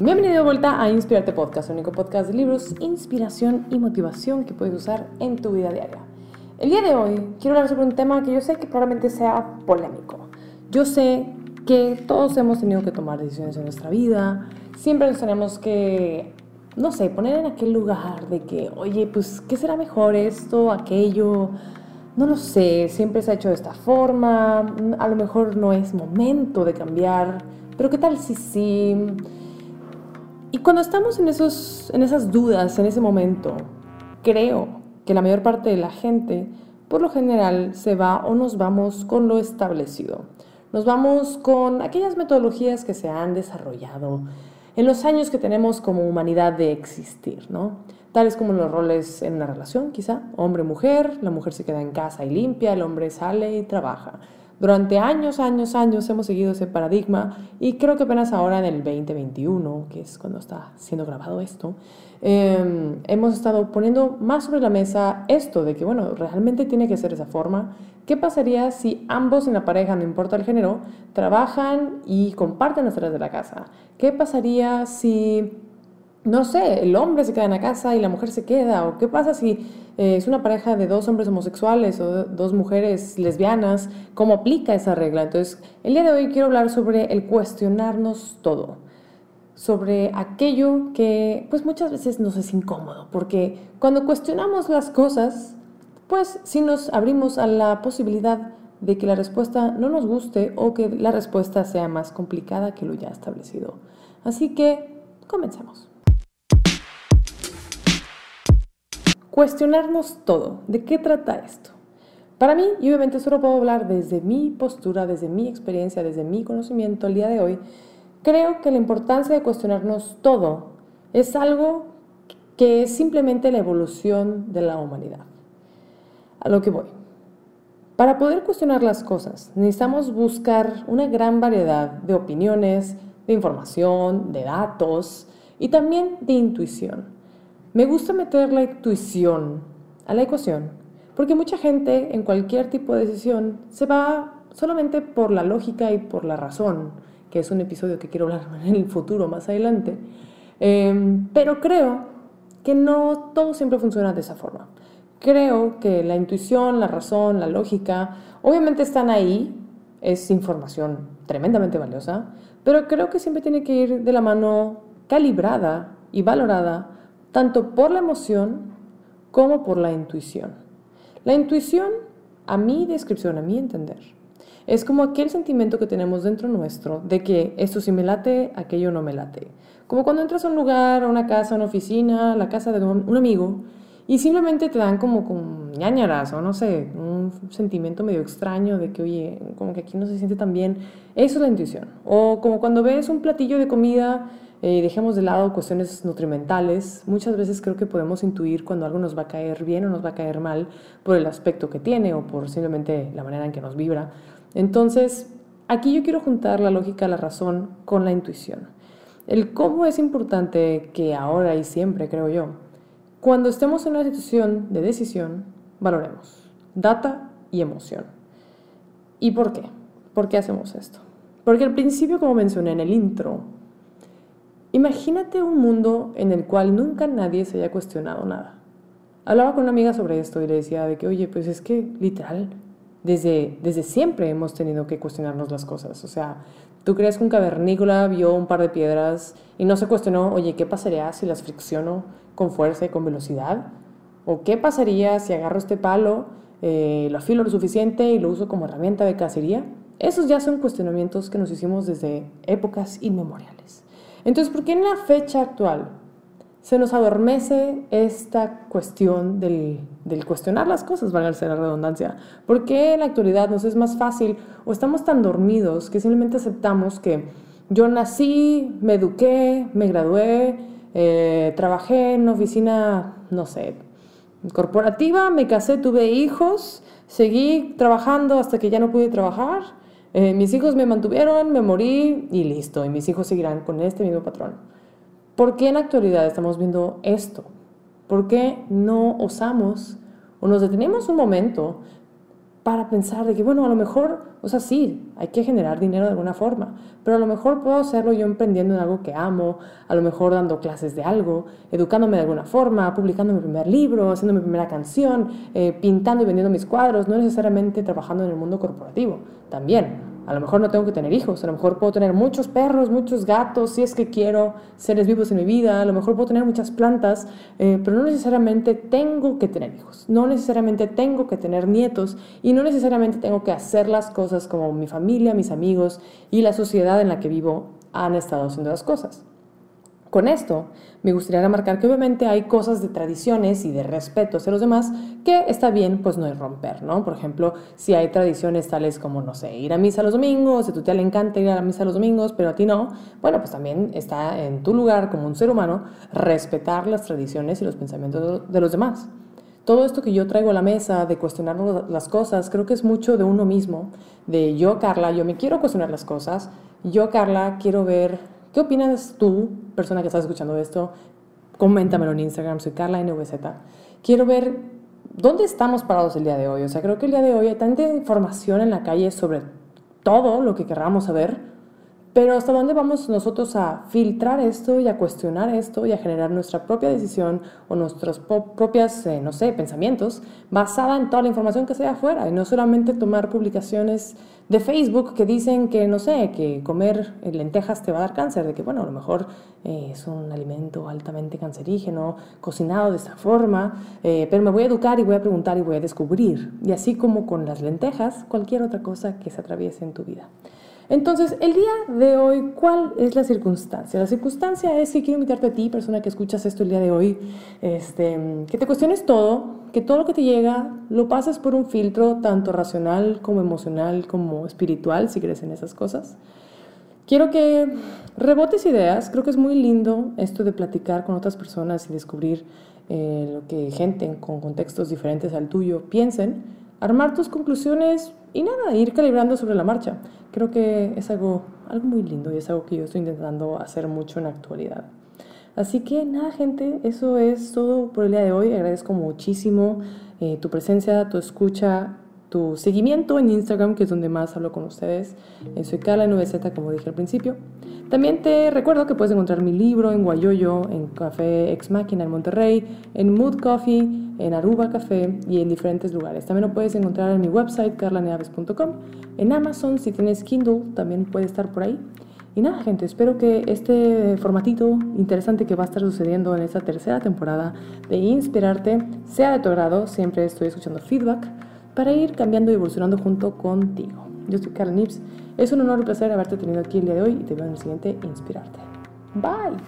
Bienvenido de vuelta a Inspirarte Podcast, el único podcast de libros, inspiración y motivación que puedes usar en tu vida diaria. El día de hoy quiero hablar sobre un tema que yo sé que probablemente sea polémico. Yo sé que todos hemos tenido que tomar decisiones en nuestra vida, siempre nos tenemos que, no sé, poner en aquel lugar de que, oye, pues, ¿qué será mejor esto, aquello? No lo sé, siempre se ha hecho de esta forma, a lo mejor no es momento de cambiar, pero ¿qué tal si sí? Y cuando estamos en, esos, en esas dudas, en ese momento, creo que la mayor parte de la gente, por lo general, se va o nos vamos con lo establecido. Nos vamos con aquellas metodologías que se han desarrollado en los años que tenemos como humanidad de existir, ¿no? Tales como los roles en una relación, quizá, hombre-mujer, la mujer se queda en casa y limpia, el hombre sale y trabaja. Durante años, años, años hemos seguido ese paradigma y creo que apenas ahora en el 2021, que es cuando está siendo grabado esto, em, hemos estado poniendo más sobre la mesa esto de que, bueno, realmente tiene que ser esa forma. ¿Qué pasaría si ambos en la pareja, no importa el género, trabajan y comparten las tareas de la casa? ¿Qué pasaría si no sé, el hombre se queda en la casa y la mujer se queda? ¿O qué pasa si eh, es una pareja de dos hombres homosexuales o dos mujeres lesbianas? ¿Cómo aplica esa regla? Entonces, el día de hoy quiero hablar sobre el cuestionarnos todo, sobre aquello que pues muchas veces nos es incómodo, porque cuando cuestionamos las cosas, pues sí nos abrimos a la posibilidad de que la respuesta no nos guste o que la respuesta sea más complicada que lo ya establecido. Así que, comencemos. Cuestionarnos todo. ¿De qué trata esto? Para mí, y obviamente solo puedo hablar desde mi postura, desde mi experiencia, desde mi conocimiento el día de hoy, creo que la importancia de cuestionarnos todo es algo que es simplemente la evolución de la humanidad. A lo que voy. Para poder cuestionar las cosas, necesitamos buscar una gran variedad de opiniones, de información, de datos y también de intuición. Me gusta meter la intuición a la ecuación, porque mucha gente en cualquier tipo de decisión se va solamente por la lógica y por la razón, que es un episodio que quiero hablar en el futuro más adelante. Em, pero creo que no todo siempre funciona de esa forma. Creo que la intuición, la razón, la lógica, obviamente están ahí, es información tremendamente valiosa, pero creo que siempre tiene que ir de la mano calibrada y valorada tanto por la emoción como por la intuición. La intuición, a mi descripción, a mi entender, es como aquel sentimiento que tenemos dentro nuestro de que esto sí me late, aquello no me late. Como cuando entras a un lugar, a una casa, a una oficina, a la casa de un, amigo, y simplemente te dan como con ñañaras o no sé, un sentimiento medio extraño de que, oye, como que aquí no se siente tan bien. Eso es la intuición. O como cuando ves un platillo de comida eh, dejemos de lado cuestiones nutrimentales. Muchas veces creo que podemos intuir cuando algo nos va a caer bien o nos va a caer mal por el aspecto que tiene o por simplemente la manera en que nos vibra. Entonces, aquí yo quiero juntar la lógica, la razón con la intuición. El cómo es importante que ahora y siempre, creo yo, cuando estemos en una situación de decisión, valoremos data y emoción. ¿Y por qué? ¿Por qué hacemos esto? Porque al principio, como mencioné en el intro, Imagínate un mundo en el cual nunca nadie se haya cuestionado nada. Hablaba con una amiga sobre esto y le decía de que, oye, pues es que literal, desde, desde siempre hemos tenido que cuestionarnos las cosas. O sea, ¿tú crees que un cavernícola vio un par de piedras y no se cuestionó, oye, ¿qué pasaría si las fricciono con fuerza y con velocidad? ¿O qué pasaría si agarro este palo, eh, lo afilo lo suficiente y lo uso como herramienta de cacería? Esos ya son cuestionamientos que nos hicimos desde épocas inmemoriales. Entonces, ¿por qué en la fecha actual se nos adormece esta cuestión del, cuestionar las cosas, valga la redundancia? ¿Por qué en la actualidad nos es más fácil o estamos tan dormidos que simplemente aceptamos que yo nací, me eduqué, me gradué, eh, trabajé en una oficina, no sé, corporativa, me casé, tuve hijos, seguí trabajando hasta que ya no pude trabajar eh, mis hijos me mantuvieron, me morí y listo, y mis hijos seguirán con este mismo patrón. ¿Por qué en la actualidad estamos viendo esto? ¿Por qué no osamos o nos detenemos un momento para pensar de que, bueno, a lo mejor, o sea, sí, hay que generar dinero de alguna forma, pero a lo mejor puedo hacerlo yo emprendiendo en algo que amo, a lo mejor dando clases de algo, educándome de alguna forma, publicando mi primer libro, haciendo mi primera canción, eh, pintando y vendiendo mis cuadros, no necesariamente trabajando en el mundo corporativo, también. A lo mejor no tengo que tener hijos, a lo mejor puedo tener muchos perros, muchos gatos, si es que quiero seres vivos en mi vida, a lo mejor puedo tener muchas plantas, eh, pero no necesariamente tengo que tener hijos, no necesariamente tengo que tener nietos y no necesariamente tengo que hacer las cosas como mi familia, mis amigos y la sociedad en la que vivo han estado haciendo las cosas. Con esto, me gustaría remarcar que obviamente hay cosas de tradiciones y de respeto hacia los demás que está bien, pues no es romper, ¿no? Por ejemplo, si hay tradiciones tales como, no sé, ir a misa los domingos, si a tu tía le encanta ir a misa los domingos, pero a ti no, bueno, pues también está en tu lugar como un ser humano respetar las tradiciones y los pensamientos de los demás. Todo esto que yo traigo a la mesa de cuestionar las cosas, creo que es mucho de uno mismo, de yo, Carla, yo me quiero cuestionar las cosas, yo, Carla, quiero ver ¿Qué opinas tú, persona que estás escuchando esto? Coméntamelo en Instagram, soy Carla NVZ. Quiero ver dónde estamos parados el día de hoy. O sea, creo que el día de hoy hay tanta información en la calle sobre todo lo que queramos saber pero ¿hasta dónde vamos nosotros a filtrar esto y a cuestionar esto y a generar nuestra propia decisión o nuestros propios, eh, no sé, pensamientos basada en toda la información que sea afuera y no solamente tomar publicaciones de Facebook que dicen que, no sé, que comer lentejas te va a dar cáncer, de que, bueno, a lo mejor eh, es un alimento altamente cancerígeno, cocinado de esta forma, eh, pero me voy a educar y voy a preguntar y voy a descubrir. Y así como con las lentejas, cualquier otra cosa que se atraviese en tu vida. Entonces, el día de hoy, ¿cuál es la circunstancia? La circunstancia es que quiero invitarte a ti, persona que escuchas esto el día de hoy, este, que te cuestiones todo, que todo lo que te llega lo pases por un filtro tanto racional como emocional como espiritual, si crees en esas cosas. Quiero que rebotes ideas, creo que es muy lindo esto de platicar con otras personas y descubrir eh, lo que gente con contextos diferentes al tuyo piensen, armar tus conclusiones y nada, ir calibrando sobre la marcha. Creo que es algo, algo muy lindo y es algo que yo estoy intentando hacer mucho en la actualidad. Así que nada, gente, eso es todo por el día de hoy. Agradezco muchísimo eh, tu presencia, tu escucha, tu seguimiento en Instagram, que es donde más hablo con ustedes. Eh, soy Carla NVZ, como dije al principio. También te recuerdo que puedes encontrar mi libro en Guayoyo, en Café Ex Máquina en Monterrey, en Mood Coffee, en Aruba Café y en diferentes lugares. También lo puedes encontrar en mi website, carlaneaves.com. En Amazon, si tienes Kindle, también puede estar por ahí. Y nada, gente, espero que este formatito interesante que va a estar sucediendo en esta tercera temporada de Inspirarte sea de tu agrado. Siempre estoy escuchando feedback para ir cambiando y evolucionando junto contigo. Yo soy Carla Nips. Es un honor y placer haberte tenido aquí el día de hoy y te veo en el siguiente Inspirarte. Bye.